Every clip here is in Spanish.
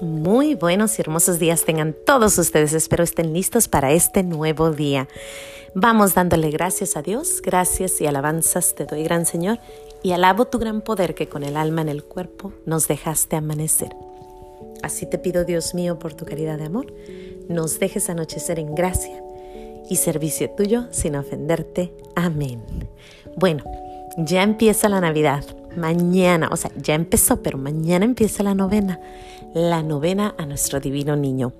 muy buenos y hermosos días tengan todos ustedes. Espero estén listos para este nuevo día. Vamos dándole gracias a Dios, gracias y alabanzas te doy, gran Señor, y alabo tu gran poder que con el alma en el cuerpo nos dejaste amanecer. Así te pido, Dios mío, por tu caridad de amor, nos dejes anochecer en gracia y servicio tuyo sin ofenderte. Amén. Bueno, ya empieza la Navidad. Mañana, o sea, ya empezó, pero mañana empieza la novena. La novena a nuestro divino niño.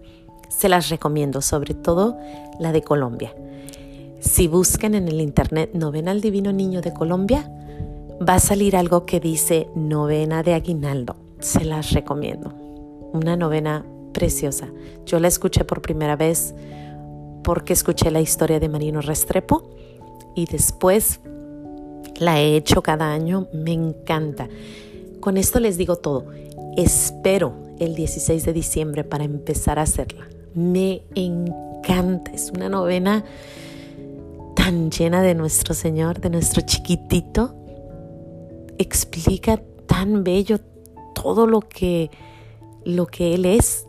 Se las recomiendo, sobre todo la de Colombia. Si buscan en el internet novena al divino niño de Colombia, va a salir algo que dice novena de aguinaldo. Se las recomiendo. Una novena preciosa. Yo la escuché por primera vez porque escuché la historia de Marino Restrepo y después la he hecho cada año, me encanta. Con esto les digo todo. Espero el 16 de diciembre para empezar a hacerla. Me encanta. Es una novena tan llena de nuestro Señor, de nuestro chiquitito. Explica tan bello todo lo que lo que él es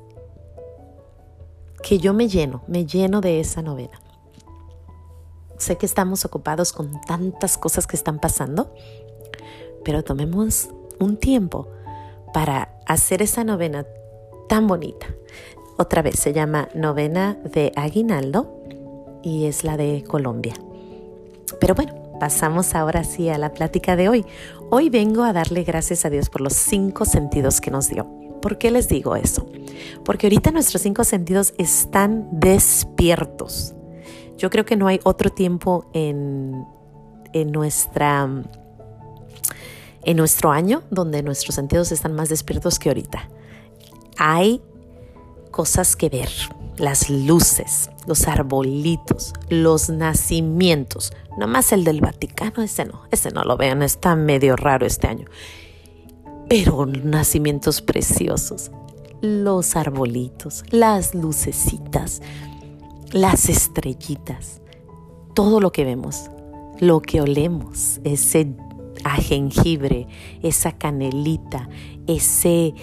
que yo me lleno, me lleno de esa novena. Sé que estamos ocupados con tantas cosas que están pasando, pero tomemos un tiempo para hacer esa novena tan bonita. Otra vez se llama Novena de Aguinaldo y es la de Colombia. Pero bueno, pasamos ahora sí a la plática de hoy. Hoy vengo a darle gracias a Dios por los cinco sentidos que nos dio. ¿Por qué les digo eso? Porque ahorita nuestros cinco sentidos están despiertos. Yo creo que no hay otro tiempo en, nuestra, en nuestro año donde nuestros sentidos están más despiertos que ahorita. Hay cosas que ver, las luces, los arbolitos, los nacimientos. Nomás el del Vaticano, ese no, ese no lo vean, está medio raro este año. Pero nacimientos preciosos, los arbolitos, las lucecitas, las estrellitas, todo lo que vemos, lo que olemos, ese a jengibre, esa canelita, ese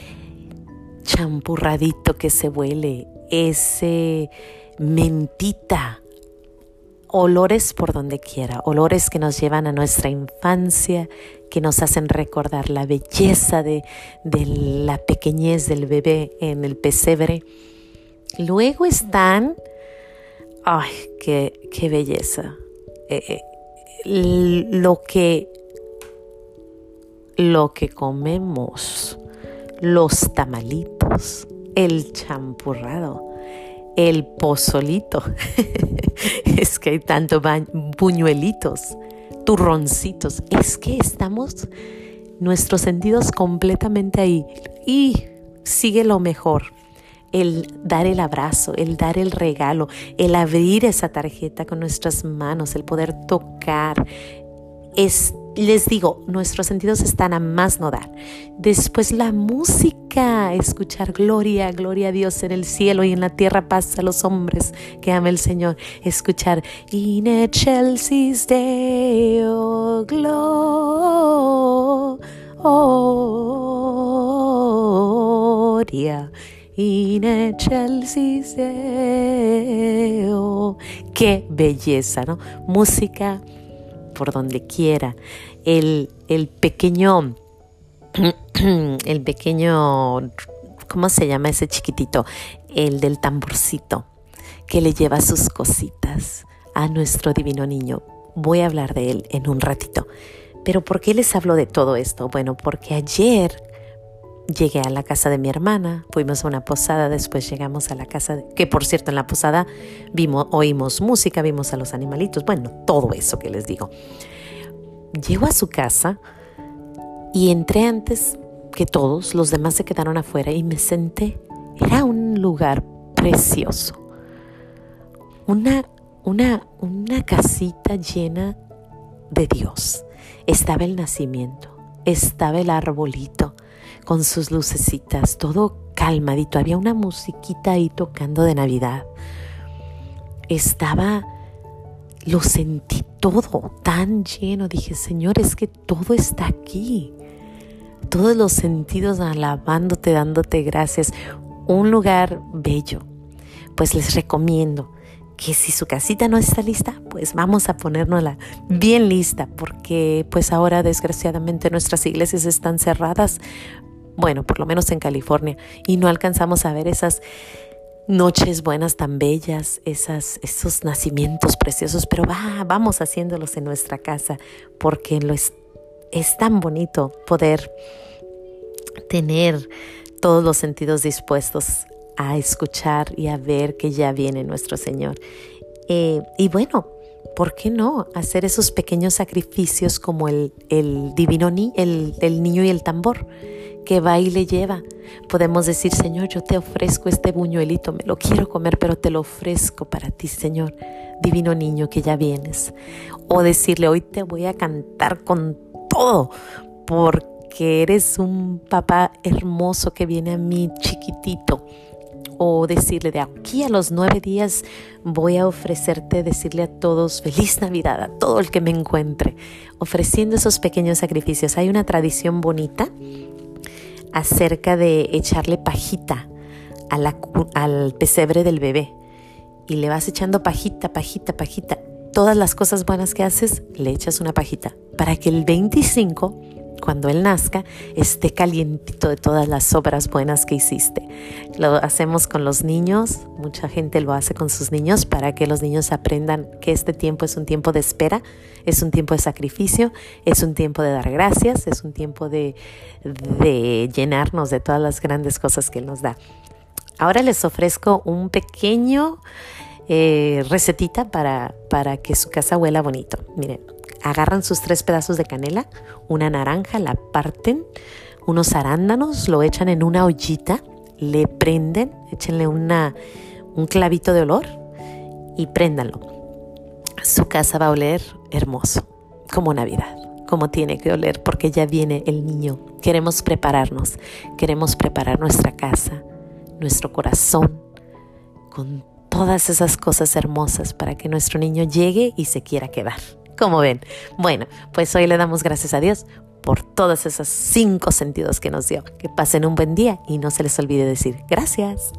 champurradito que se huele, ese mentita, olores por donde quiera, olores que nos llevan a nuestra infancia, que nos hacen recordar la belleza de, de la pequeñez del bebé en el pesebre. Luego están Ay, qué, belleza. Eh, eh, lo que lo que comemos, los tamalitos, el champurrado, el pozolito. es que hay tanto puñuelitos, turroncitos. Es que estamos nuestros sentidos completamente ahí. Y sigue lo mejor el dar el abrazo, el dar el regalo, el abrir esa tarjeta con nuestras manos, el poder tocar. Es, les digo, nuestros sentidos están a más no dar. Después la música, escuchar gloria, gloria a Dios en el cielo y en la tierra paz a los hombres que ama el Señor. Escuchar In excelsis Deo gloria in excelsis Deo. Qué belleza, ¿no? Música por donde quiera. El, el pequeño, el pequeño, ¿cómo se llama ese chiquitito? El del tamborcito, que le lleva sus cositas a nuestro divino niño. Voy a hablar de él en un ratito. Pero ¿por qué les hablo de todo esto? Bueno, porque ayer Llegué a la casa de mi hermana, fuimos a una posada, después llegamos a la casa, que por cierto en la posada vimos, oímos música, vimos a los animalitos, bueno, todo eso que les digo. Llego a su casa y entré antes que todos, los demás se quedaron afuera y me senté. Era un lugar precioso. Una, una, una casita llena de Dios. Estaba el nacimiento, estaba el arbolito, con sus lucecitas, todo calmadito. Había una musiquita ahí tocando de Navidad. Estaba, lo sentí todo tan lleno. Dije, Señor, es que todo está aquí. Todos los sentidos alabándote, dándote gracias. un lugar bello. Pues les recomiendo que si su casita no está lista, pues vamos a ponérnosla bien lista, porque pues ahora desgraciadamente nuestras iglesias están cerradas, bueno, por lo menos en California, y no alcanzamos a ver esas noches buenas tan bellas, esas, esos nacimientos preciosos, pero va, vamos haciéndolos en nuestra casa, porque es tan bonito poder tener todos los sentidos dispuestos a escuchar y a ver que ya viene nuestro Señor. Eh, y bueno, ¿por qué no hacer esos pequeños sacrificios como el, el divino ni, el, el niño y el tambor que va y le lleva? Podemos decir, Señor, yo te ofrezco este buñuelito, me lo quiero comer, pero te lo ofrezco para ti, Señor, divino niño que ya vienes. O decirle, hoy te voy a cantar con todo, porque eres un papá hermoso que viene a mí chiquitito o decirle de aquí a los nueve días voy a ofrecerte, decirle a todos feliz Navidad, a todo el que me encuentre, ofreciendo esos pequeños sacrificios. Hay una tradición bonita acerca de echarle pajita al pesebre del bebé y le vas echando pajita, pajita, pajita. Todas las cosas buenas que haces, le echas una pajita para que el 25 cuando Él nazca, esté calientito de todas las obras buenas que hiciste. Lo hacemos con los niños, mucha gente lo hace con sus niños para que los niños aprendan que este tiempo es un tiempo de espera, es un tiempo de sacrificio, es un tiempo de dar gracias, es un tiempo de, de llenarnos de todas las grandes cosas que Él nos da. Ahora les ofrezco un pequeño eh, recetita para, para que su casa huela bonito. Miren, agarran sus tres pedazos de canela, una naranja, la parten, unos arándanos, lo echan en una ollita, le prenden, échenle un clavito de olor y préndanlo. Su casa va a oler hermoso, como Navidad, como tiene que oler, porque ya viene el niño. Queremos prepararnos, queremos preparar nuestra casa, nuestro corazón, con todas esas cosas hermosas para que nuestro niño llegue y se quiera quedar. Como ven. Bueno, pues hoy le damos gracias a Dios por todos esos cinco sentidos que nos dio. Que pasen un buen día y no se les olvide decir gracias.